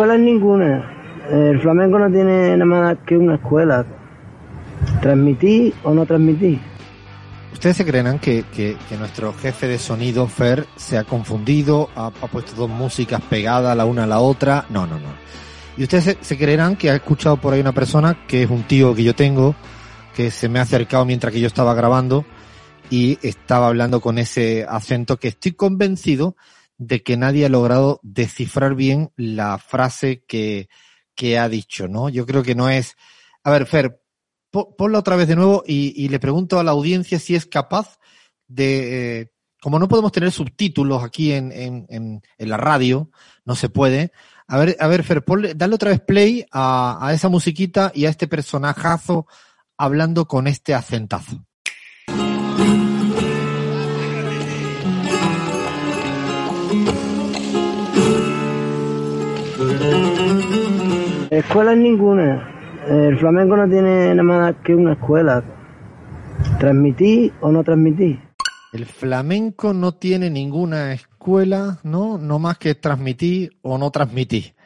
Escuela ninguna. El flamenco no tiene nada más que una escuela. Transmitir o no transmitir. ¿Ustedes se creerán que, nuestro jefe de sonido, Fer, se ha confundido, ha, puesto dos músicas pegadas la una a la otra? No, no, no. Y ustedes se, creerán que ha escuchado por ahí una persona, que es un tío que yo tengo, que se me ha acercado mientras que yo estaba grabando y estaba hablando con ese acento que estoy convencido de que nadie ha logrado descifrar bien la frase que, que ha dicho, ¿no? Yo creo que no es... A ver, Fer, ponla otra vez de nuevo y, le pregunto a la audiencia si es capaz de... Eh, como no podemos tener subtítulos aquí en, en, en, la radio, no se puede. A ver, a ver, Fer, dale otra vez play a, a esa musiquita y a este personajazo hablando con este acentazo. Escuela ninguna. El flamenco no tiene nada más que una escuela. Transmitir o no transmitir. El flamenco no tiene ninguna escuela, ¿no? No más que transmitir o no transmitir.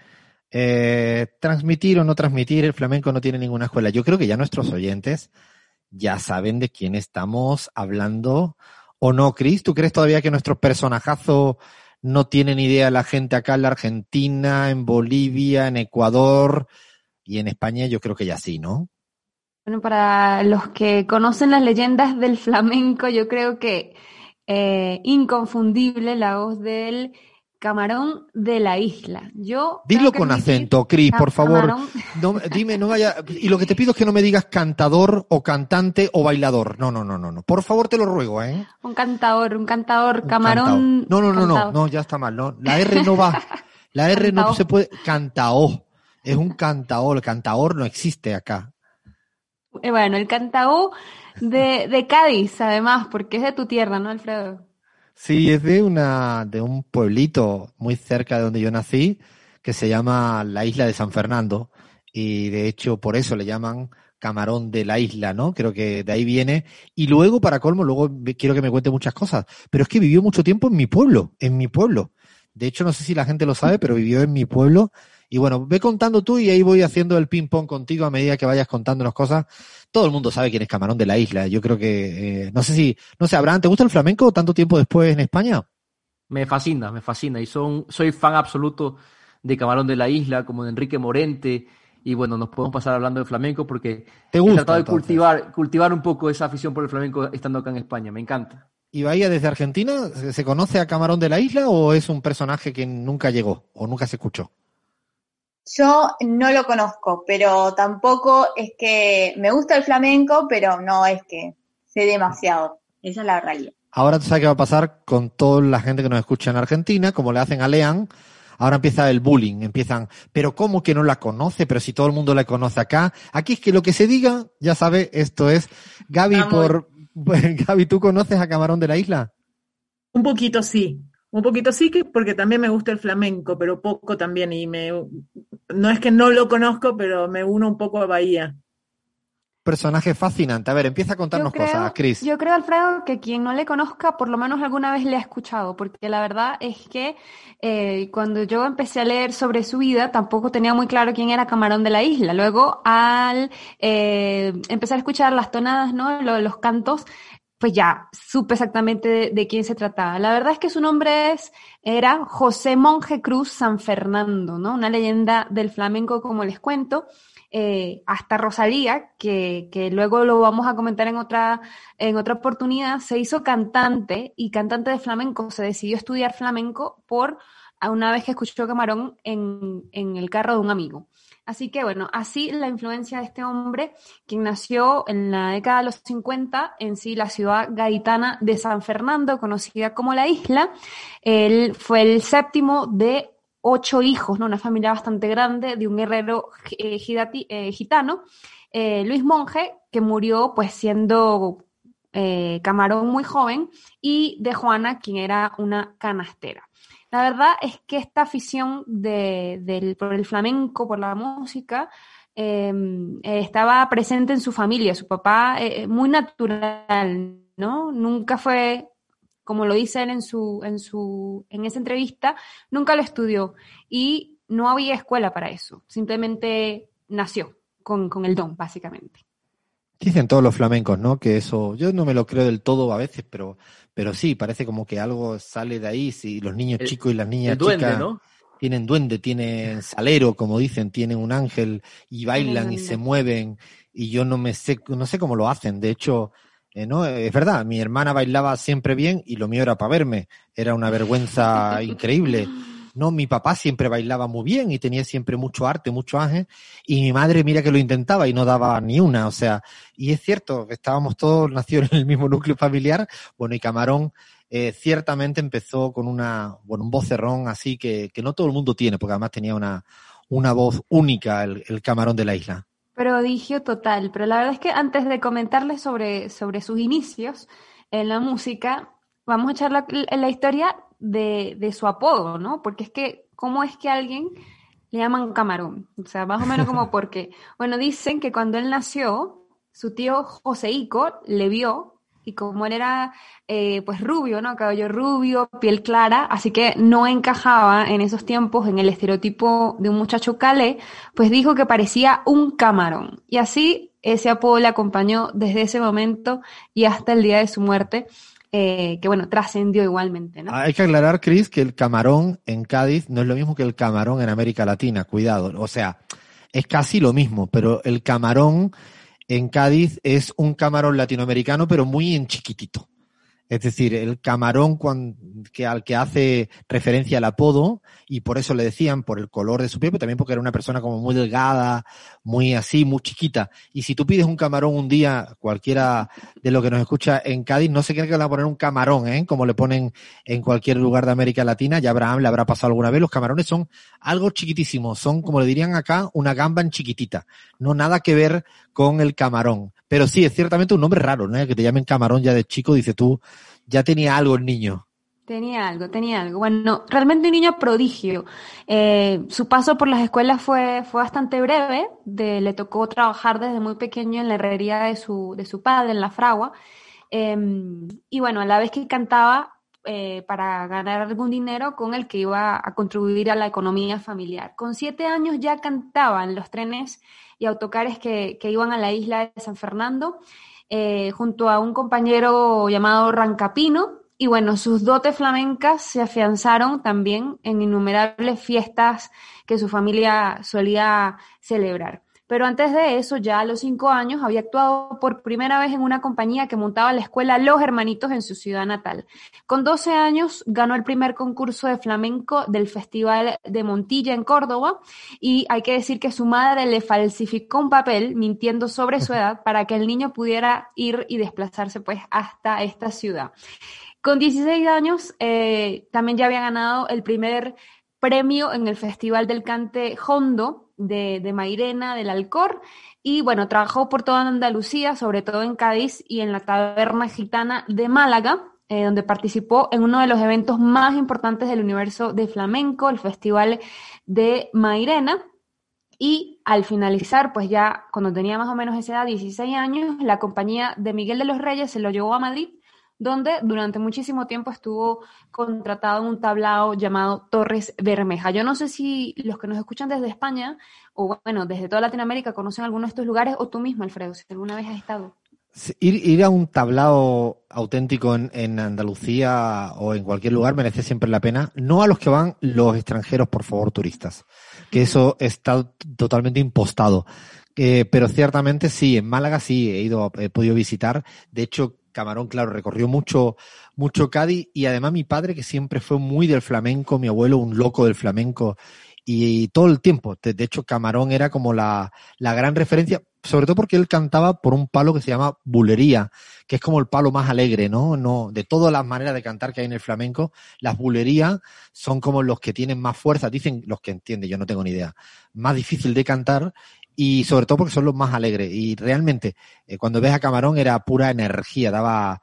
Eh, transmitir o no transmitir, el flamenco no tiene ninguna escuela. Yo creo que ya nuestros oyentes ya saben de quién estamos hablando o no, Cris. ¿Tú crees todavía que nuestro personajazo no tienen idea la gente acá en la Argentina, en Bolivia, en Ecuador y en España, yo creo que ya sí, ¿no? Bueno, para los que conocen las leyendas del flamenco, yo creo que eh, inconfundible la voz del Camarón de la isla. Yo Dilo con acento, Cris, por favor. No, dime, no vaya. Y lo que te pido es que no me digas cantador o cantante o bailador. No, no, no, no, no. Por favor, te lo ruego, ¿eh? Un cantador, un cantador, camarón. No, no, no, no, no, ya está mal. No, la R no va. La R no se puede. Cantao. Es un cantao. El cantaor no existe acá. Eh, bueno, el cantao de, de Cádiz, además, porque es de tu tierra, ¿no, Alfredo? Sí, es de una, de un pueblito muy cerca de donde yo nací, que se llama la isla de San Fernando, y de hecho por eso le llaman camarón de la isla, ¿no? Creo que de ahí viene. Y luego, para colmo, luego quiero que me cuente muchas cosas, pero es que vivió mucho tiempo en mi pueblo, en mi pueblo. De hecho, no sé si la gente lo sabe, pero vivió en mi pueblo. Y bueno, ve contando tú y ahí voy haciendo el ping-pong contigo a medida que vayas contándonos cosas todo el mundo sabe quién es Camarón de la Isla. Yo creo que, eh, no sé si, no sé, Abraham, ¿te gusta el flamenco tanto tiempo después en España? Me fascina, me fascina. Y son, soy fan absoluto de Camarón de la Isla, como de Enrique Morente. Y bueno, nos podemos pasar hablando de flamenco porque ¿Te gusta, he tratado de cultivar, cultivar un poco esa afición por el flamenco estando acá en España. Me encanta. ¿Y Bahía desde Argentina? ¿Se conoce a Camarón de la Isla o es un personaje que nunca llegó o nunca se escuchó? Yo no lo conozco, pero tampoco es que me gusta el flamenco, pero no es que sé demasiado. Esa es la realidad. Ahora tú sabes qué va a pasar con toda la gente que nos escucha en Argentina, como le hacen a Lean. Ahora empieza el bullying, empiezan, pero ¿cómo que no la conoce? Pero si todo el mundo la conoce acá. Aquí es que lo que se diga, ya sabe, esto es. Gaby, por, Gaby, ¿tú conoces a Camarón de la Isla? Un poquito sí. Un poquito sí, que porque también me gusta el flamenco, pero poco también. Y me no es que no lo conozco, pero me uno un poco a Bahía. Personaje fascinante. A ver, empieza a contarnos cosas, Cris. Yo creo, Alfredo, que quien no le conozca, por lo menos alguna vez le ha escuchado, porque la verdad es que eh, cuando yo empecé a leer sobre su vida, tampoco tenía muy claro quién era Camarón de la Isla. Luego, al eh, empezar a escuchar las tonadas, ¿no? los cantos, pues ya supe exactamente de, quién se trataba. La verdad es que su nombre es, era José Monje Cruz San Fernando, ¿no? Una leyenda del flamenco, como les cuento. Eh, hasta Rosalía, que, que, luego lo vamos a comentar en otra, en otra oportunidad, se hizo cantante y cantante de flamenco. Se decidió estudiar flamenco por una vez que escuchó Camarón en, en el carro de un amigo. Así que bueno, así la influencia de este hombre, quien nació en la década de los 50 en sí la ciudad gaditana de San Fernando, conocida como la isla. Él fue el séptimo de ocho hijos, ¿no? una familia bastante grande de un guerrero eh, eh, gitano, eh, Luis Monje, que murió pues siendo camarón muy joven, y de Juana, quien era una canastera. La verdad es que esta afición de, por el flamenco, por la música, em, estaba presente en su familia. Su papá, muy natural, ¿no? Nunca fue, como lo dice él en su, en su, en esa entrevista, nunca lo estudió. Y no había escuela para eso, simplemente nació con, con el don, básicamente. Dicen todos los flamencos, ¿no? Que eso, yo no me lo creo del todo a veces, pero, pero sí, parece como que algo sale de ahí, si los niños El- chicos y las niñas duende, chicas ¿no? tienen duende, tienen salero, como dicen, tienen un ángel y bailan y se mueven y yo no me sé, no sé cómo lo hacen. De hecho, eh, no, es verdad, mi hermana bailaba siempre bien y lo mío era para verme. Era una vergüenza increíble. No, mi papá siempre bailaba muy bien y tenía siempre mucho arte, mucho ángel, y mi madre mira que lo intentaba y no daba ni una, o sea, y es cierto, estábamos todos nacidos en el mismo núcleo familiar, bueno, y Camarón eh, ciertamente empezó con una, bueno, un vocerrón así que, que no todo el mundo tiene, porque además tenía una, una voz única el, el Camarón de la isla. Prodigio total, pero la verdad es que antes de comentarles sobre, sobre sus inicios en la música, vamos a echar la, la historia de, de su apodo, ¿no? Porque es que, ¿cómo es que a alguien le llaman camarón? O sea, más o menos como porque, bueno, dicen que cuando él nació, su tío Joseico le vio y como él era eh, pues rubio, ¿no? Cabello rubio, piel clara, así que no encajaba en esos tiempos en el estereotipo de un muchacho calé, pues dijo que parecía un camarón. Y así ese apodo le acompañó desde ese momento y hasta el día de su muerte, eh, que bueno, trascendió igualmente, ¿no? Hay que aclarar, Chris, que el camarón en Cádiz no es lo mismo que el camarón en América Latina, cuidado. O sea, es casi lo mismo, pero el camarón en Cádiz es un camarón latinoamericano, pero muy en chiquitito. Es decir, el camarón que, al que hace referencia al apodo, y por eso le decían por el color de su piel, pero también porque era una persona como muy delgada, muy así, muy chiquita. Y si tú pides un camarón un día, cualquiera de lo que nos escucha en Cádiz, no se cree que le van a poner un camarón, ¿eh? como le ponen en cualquier lugar de América Latina, ya Abraham le habrá pasado alguna vez, los camarones son algo chiquitísimos, son como le dirían acá, una gamba en chiquitita, no nada que ver con el camarón. Pero sí, es ciertamente un nombre raro, ¿no? Que te llamen camarón ya de chico, dice tú, ya tenía algo el niño. Tenía algo, tenía algo. Bueno, realmente un niño prodigio. Eh, su paso por las escuelas fue, fue bastante breve. De, le tocó trabajar desde muy pequeño en la herrería de su, de su padre, en la fragua. Eh, y bueno, a la vez que cantaba eh, para ganar algún dinero con el que iba a contribuir a la economía familiar. Con siete años ya cantaba en los trenes y autocares que, que iban a la isla de San Fernando, eh, junto a un compañero llamado Rancapino, y bueno, sus dotes flamencas se afianzaron también en innumerables fiestas que su familia solía celebrar. Pero antes de eso, ya a los cinco años, había actuado por primera vez en una compañía que montaba la escuela Los Hermanitos en su ciudad natal. Con 12 años ganó el primer concurso de flamenco del Festival de Montilla en Córdoba y hay que decir que su madre le falsificó un papel mintiendo sobre su edad para que el niño pudiera ir y desplazarse pues hasta esta ciudad. Con 16 años eh, también ya había ganado el primer premio en el Festival del Cante Hondo de, de Mairena, del Alcor, y bueno, trabajó por toda Andalucía, sobre todo en Cádiz y en la Taberna Gitana de Málaga, eh, donde participó en uno de los eventos más importantes del universo de flamenco, el Festival de Mairena. Y al finalizar, pues ya cuando tenía más o menos esa edad, 16 años, la compañía de Miguel de los Reyes se lo llevó a Madrid donde durante muchísimo tiempo estuvo contratado en un tablao llamado Torres Bermeja. Yo no sé si los que nos escuchan desde España o bueno, desde toda Latinoamérica conocen alguno de estos lugares o tú mismo, Alfredo, si alguna vez has estado. Ir, ir a un tablao auténtico en, en, Andalucía o en cualquier lugar merece siempre la pena. No a los que van los extranjeros, por favor, turistas, que eso está totalmente impostado. Eh, pero ciertamente sí, en Málaga sí he ido, he podido visitar. De hecho, Camarón, claro, recorrió mucho, mucho Cádiz y además mi padre, que siempre fue muy del flamenco, mi abuelo, un loco del flamenco, y, todo el tiempo. De, de, hecho, Camarón era como la, la gran referencia, sobre todo porque él cantaba por un palo que se llama bulería, que es como el palo más alegre, ¿no? no de todas las maneras de cantar que hay en el flamenco, las bulerías son como los que tienen más fuerza, dicen los que entienden, yo no tengo ni idea, más difícil de cantar y sobre todo porque son los más alegres. Y realmente, eh, cuando ves a Camarón era pura energía, daba,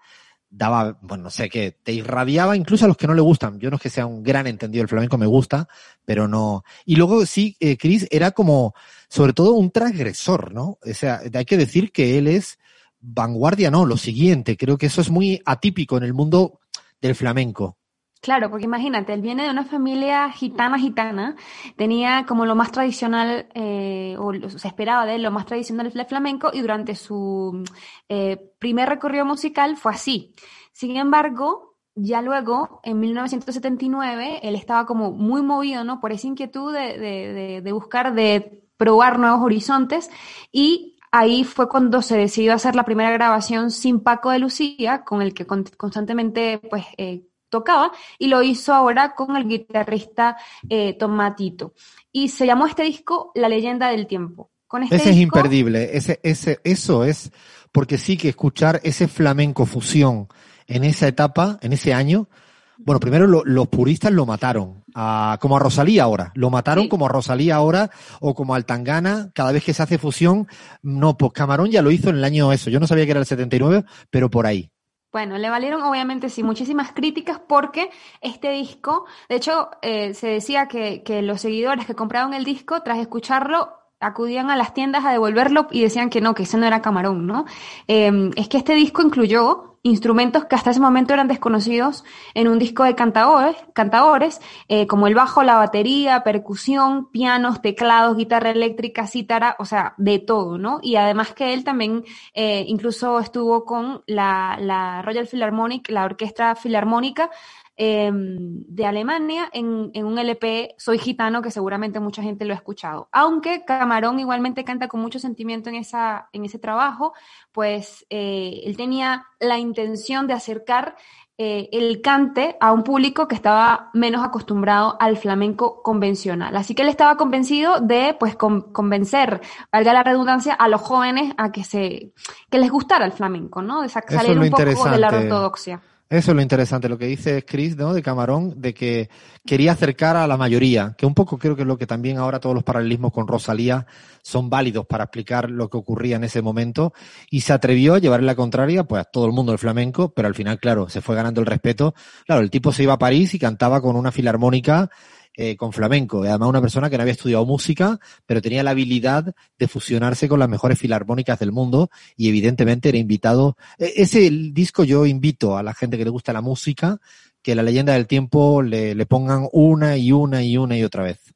daba, bueno, no sé qué, te irradiaba incluso a los que no le gustan. Yo no es que sea un gran entendido del flamenco, me gusta, pero no. Y luego sí, eh, Chris era como, sobre todo un transgresor, ¿no? O sea, hay que decir que él es vanguardia, no, lo siguiente. Creo que eso es muy atípico en el mundo del flamenco. Claro, porque imagínate, él viene de una familia gitana, gitana, tenía como lo más tradicional, eh, o se esperaba de él, lo más tradicional del flamenco, y durante su eh, primer recorrido musical fue así. Sin embargo, ya luego, en 1979, él estaba como muy movido, ¿no? Por esa inquietud de, de, de buscar, de probar nuevos horizontes, y ahí fue cuando se decidió hacer la primera grabación sin Paco de Lucía, con el que constantemente, pues, eh, tocaba y lo hizo ahora con el guitarrista eh, Tomatito. Y se llamó este disco La leyenda del tiempo. Con este ese es imperdible, ese, ese, eso es, porque sí que escuchar ese flamenco fusión en esa etapa, en ese año, bueno, primero los puristas lo mataron, a, como a Rosalía ahora, lo mataron como a Rosalía ahora o como al Tangana, cada vez que se hace fusión, no, pues Camarón ya lo hizo en el año eso, yo no sabía que era el 79, pero por ahí. Bueno, le valieron obviamente sí muchísimas críticas porque este disco, de hecho, eh, se decía que, que los seguidores que compraron el disco, tras escucharlo, acudían a las tiendas a devolverlo y decían que no, que ese no era Camarón, ¿no? Eh, es que este disco incluyó instrumentos que hasta ese momento eran desconocidos en un disco de cantadores eh, como el bajo, la batería, percusión, pianos, teclados, guitarra eléctrica, cítara, o sea, de todo, ¿no? Y además que él también eh, incluso estuvo con la, la Royal Philharmonic, la Orquesta Filarmónica, Em, de Alemania en, en, un LP Soy Gitano, que seguramente mucha gente lo ha escuchado. Aunque Camarón igualmente canta con mucho sentimiento en, esa, en ese trabajo, pues eh, él tenía la intención de acercar eh, el cante a un público que estaba menos acostumbrado al flamenco convencional. Así que él estaba convencido de pues convencer, valga la redundancia, a los jóvenes a que se que les gustara el flamenco, ¿no? De salir un poco de la ortodoxia. Eso es lo interesante, lo que dice Chris, ¿no? De Camarón, de que quería acercar a la mayoría, que un poco creo que es lo que también ahora todos los paralelismos con Rosalía son válidos para explicar lo que ocurría en ese momento, y se atrevió a llevarle la contraria, pues a todo el mundo el flamenco, pero al final, claro, se fue ganando el respeto. Claro, el tipo se iba a París y cantaba con una filarmónica eh, con flamenco. Además, una persona que no había estudiado música, pero tenía la habilidad de fusionarse con las mejores filarmónicas del mundo y evidentemente era invitado. E, ese disco yo invito a la gente que le gusta la música que la leyenda del tiempo le, le pongan una y una y una y otra vez.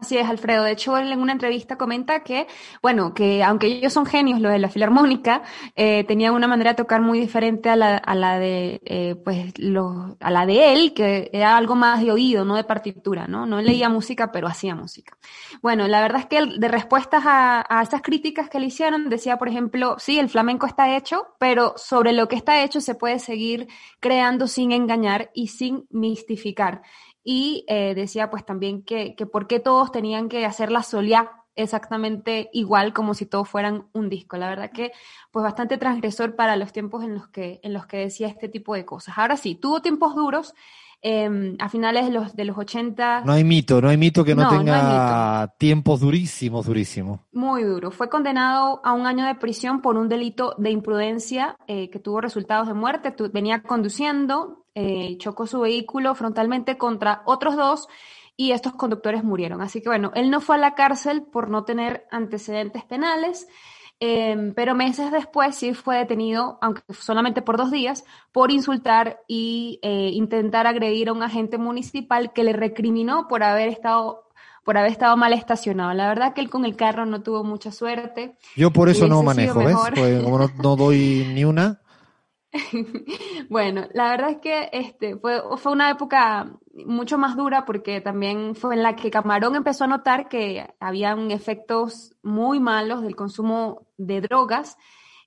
Así es, Alfredo. De hecho, él en una entrevista comenta que, bueno, que aunque ellos son genios, los de la filarmónica, eh, tenían una manera de tocar muy diferente a la, de, eh, pues, a la de él, que era algo más de oído, no de partitura, ¿no? No leía música, pero hacía música. Bueno, la verdad es que de respuestas a, a esas críticas que le hicieron, decía, por ejemplo, sí, el flamenco está hecho, pero sobre lo que está hecho se puede seguir creando sin engañar y sin mistificar y eh, decía pues también que, que por qué todos tenían que hacer la solia exactamente igual como si todos fueran un disco. La verdad que pues bastante transgresor para los tiempos en los que, en los que decía este tipo de cosas. Ahora sí, tuvo tiempos duros. Eh, a finales de los, de los 80. No hay mito, no hay mito que no, tenga tiempos durísimos, durísimos. Muy duro. Fue condenado a un año de prisión por un delito de imprudencia eh, que tuvo resultados de muerte. venía conduciendo, eh, chocó su vehículo frontalmente contra otros dos y estos conductores murieron. Así que bueno, él no fue a la cárcel por no tener antecedentes penales, em, pero meses después sí fue detenido, aunque solamente por dos días, por insultar y eh, intentar agredir a un agente municipal que le recriminó por haber estado por haber estado mal estacionado. La verdad que él con el carro no tuvo mucha suerte. Yo por eso no manejo, ¿ves? Pues como no doy ni una, bueno, la verdad es que este fue, fue una época mucho más dura porque también fue en la que Camarón empezó a notar que habían efectos muy malos del consumo de drogas.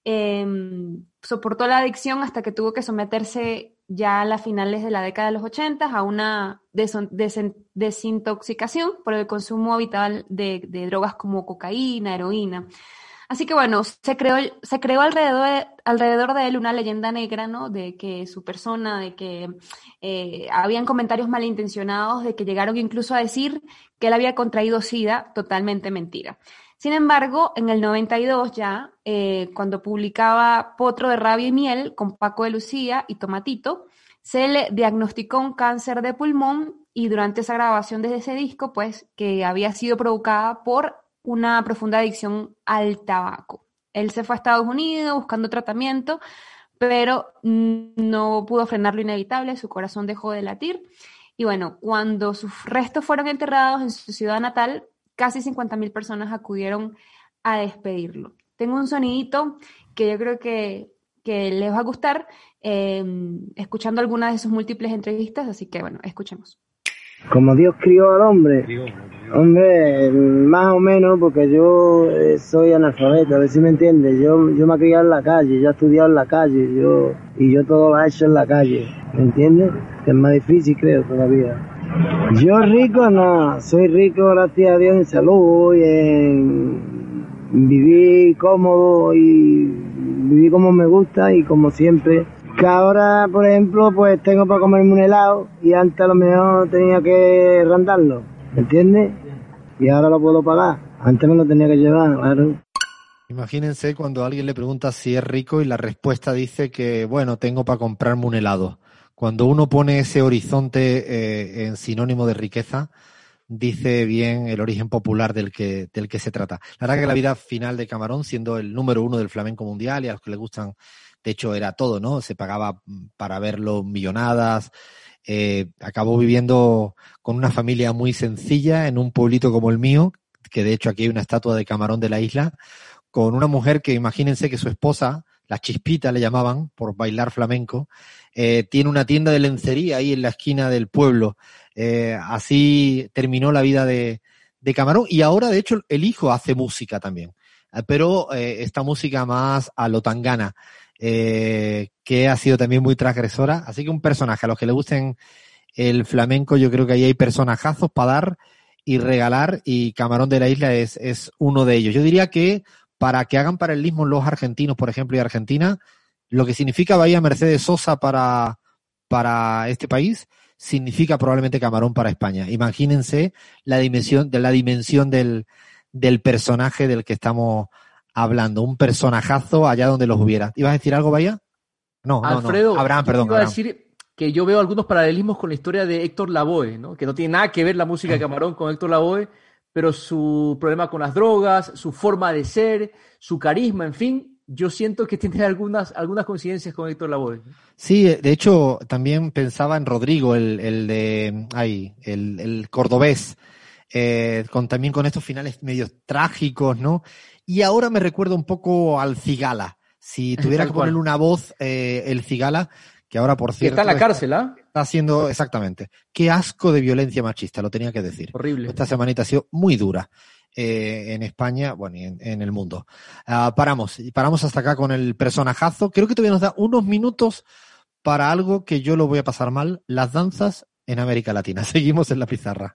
Em, soportó la adicción hasta que tuvo que someterse ya a las finales de la década de los 80 a una desintoxicación por el consumo habitual de, de drogas como cocaína, heroína. Así que bueno, se creó, se creó alrededor, de, alrededor de él una leyenda negra, ¿no? De que su persona, de que eh, habían comentarios malintencionados, de que llegaron incluso a decir que él había contraído SIDA, totalmente mentira. Sin embargo, en el 92 ya, eh, cuando publicaba Potro de Rabia y Miel con Paco de Lucía y Tomatito, se le diagnosticó un cáncer de pulmón y durante esa grabación de ese disco, pues, que había sido provocada por una profunda adicción al tabaco. Él se fue a Estados Unidos buscando tratamiento, pero no pudo frenar lo inevitable, su corazón dejó de latir. Y bueno, cuando sus restos fueron enterrados en su ciudad natal, casi 50.000 personas acudieron a despedirlo. Tengo un sonidito que yo creo que, que les va a gustar, eh, escuchando algunas de sus múltiples entrevistas, así que bueno, escuchemos. Como Dios crió al hombre, hombre, más o menos, porque yo eh, soy analfabeto, a ver si me entiendes. Yo, yo me he criado en la calle, yo he estudiado en la calle, yo y yo todo lo he hecho en la calle, ¿me entiendes? Que es más difícil, creo, todavía. Yo rico no, soy rico, gracias a Dios, en salud y en vivir cómodo y vivir como me gusta y como siempre que ahora, por ejemplo, pues tengo para comerme un helado y antes a lo mejor tenía que randarlo, ¿entiendes? Y ahora lo puedo pagar. Antes me lo tenía que llevar, claro. Imagínense cuando alguien le pregunta si es rico y la respuesta dice que, bueno, tengo para comprarme un helado. Cuando uno pone ese horizonte eh, en sinónimo de riqueza, dice bien el origen popular del que, del que se trata. La verdad que la vida final de Camarón, siendo el número uno del flamenco mundial y a los que le gustan de hecho era todo, ¿no? Se pagaba mm, para verlo millonadas. Eh, acabó viviendo con una familia muy sencilla en un pueblito como el mío, que de hecho aquí hay una estatua de Camarón de la isla, con una mujer que imagínense que su esposa, la chispita le llamaban por bailar flamenco, eh, tiene una tienda de lencería ahí en la esquina del pueblo. Eh, así terminó la vida de, de, Camarón y ahora de hecho el hijo hace música también, pero esta música más a lo tangana eh, que ha sido también muy transgresora. Así que un personaje, a los que le gusten el flamenco, yo creo que ahí hay personajazos para dar y regalar y Camarón de la Isla es, es uno de ellos. Yo diría que para que hagan paralelismo los argentinos, por ejemplo, y Argentina, lo que significa Bahía Mercedes Sosa para, para este país, significa probablemente Camarón para España. Imagínense la dimensión, de la dimensión del, del personaje del que estamos hablando, un personajazo allá donde los hubiera. ¿Ibas a decir algo, Bahía? No, Alfredo, no, Abraham, perdón. Iba a decir que yo veo algunos paralelismos con la historia de Héctor Lavoe, ¿no? que no tiene nada que ver la música de Camarón con Héctor Lavoe, pero su problema con las drogas, su forma de ser, su carisma, en fin, yo siento que tiene algunas, algunas coincidencias con Héctor Lavoe. Sí, de hecho, también pensaba en Rodrigo, el, el de, ay, el, el cordobés, eh, con, también con estos finales medio trágicos, ¿no? Y ahora me recuerda un poco al Cigala. Si tuviera que ponerle una voz, eh, el Cigala, que ahora por cierto. está en la cárcel, ¿ah? Está haciendo, exactamente. Qué asco de violencia machista, lo tenía que decir. Horrible. Esta semanita ha sido muy dura. Eh, en España, bueno, y en, el mundo. Uh, paramos, paramos hasta acá con el personajazo. Creo que todavía nos da unos minutos para algo que yo lo voy a pasar mal, las danzas en América Latina. Seguimos en la pizarra.